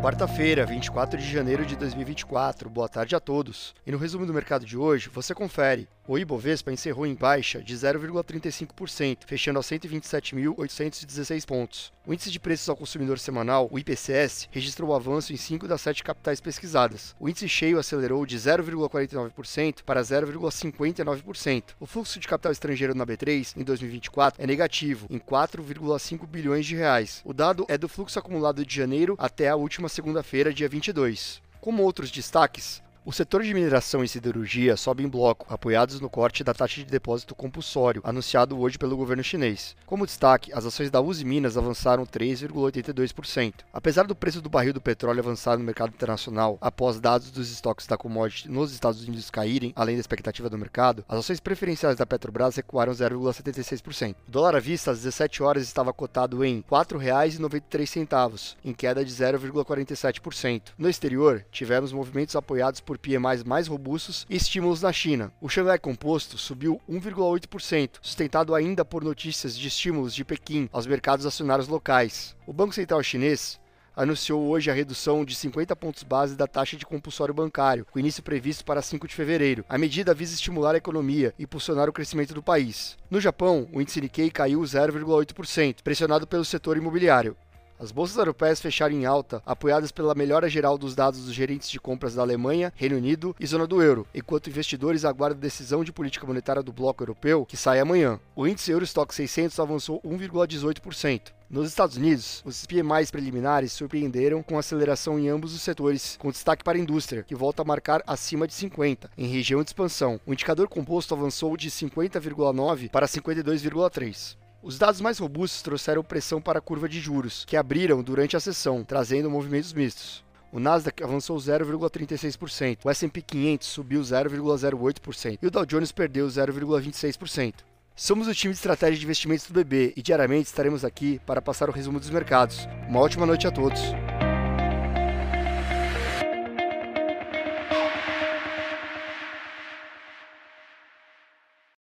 Quarta-feira, 24 de janeiro de 2024. Boa tarde a todos. E no resumo do mercado de hoje, você confere. O Ibovespa encerrou em baixa de 0,35%, fechando a 127.816 pontos. O índice de preços ao consumidor semanal, o IPCS, registrou avanço em 5 das 7 capitais pesquisadas. O índice cheio acelerou de 0,49% para 0,59%. O fluxo de capital estrangeiro na B3 em 2024 é negativo, em 4,5 bilhões de reais. O dado é do fluxo acumulado de janeiro até a última segunda-feira, dia 22. Como outros destaques, o setor de mineração e siderurgia sobe em bloco, apoiados no corte da taxa de depósito compulsório, anunciado hoje pelo governo chinês. Como destaque, as ações da Uzi Minas avançaram 3,82%. Apesar do preço do barril do petróleo avançar no mercado internacional após dados dos estoques da commodity nos Estados Unidos caírem, além da expectativa do mercado, as ações preferenciais da Petrobras recuaram 0,76%. O dólar à vista às 17 horas estava cotado em R$ 4,93, em queda de 0,47%. No exterior, tivemos movimentos apoiados por PMIs mais robustos e estímulos na China. O Xangai Composto subiu 1,8%, sustentado ainda por notícias de estímulos de Pequim aos mercados acionários locais. O Banco Central Chinês anunciou hoje a redução de 50 pontos base da taxa de compulsório bancário, com início previsto para 5 de fevereiro. A medida visa estimular a economia e impulsionar o crescimento do país. No Japão, o índice Nikkei caiu 0,8%, pressionado pelo setor imobiliário. As bolsas europeias fecharam em alta, apoiadas pela melhora geral dos dados dos gerentes de compras da Alemanha, Reino Unido e zona do euro, enquanto investidores aguardam a decisão de política monetária do bloco europeu, que sai amanhã. O índice Eurostock 600 avançou 1,18%. Nos Estados Unidos, os PMIs preliminares surpreenderam com aceleração em ambos os setores, com destaque para a indústria, que volta a marcar acima de 50, em região de expansão. O indicador composto avançou de 50,9 para 52,3. Os dados mais robustos trouxeram pressão para a curva de juros, que abriram durante a sessão, trazendo movimentos mistos. O Nasdaq avançou 0,36%, o S&P 500 subiu 0,08% e o Dow Jones perdeu 0,26%. Somos o time de estratégia de investimentos do BB e diariamente estaremos aqui para passar o resumo dos mercados. Uma ótima noite a todos.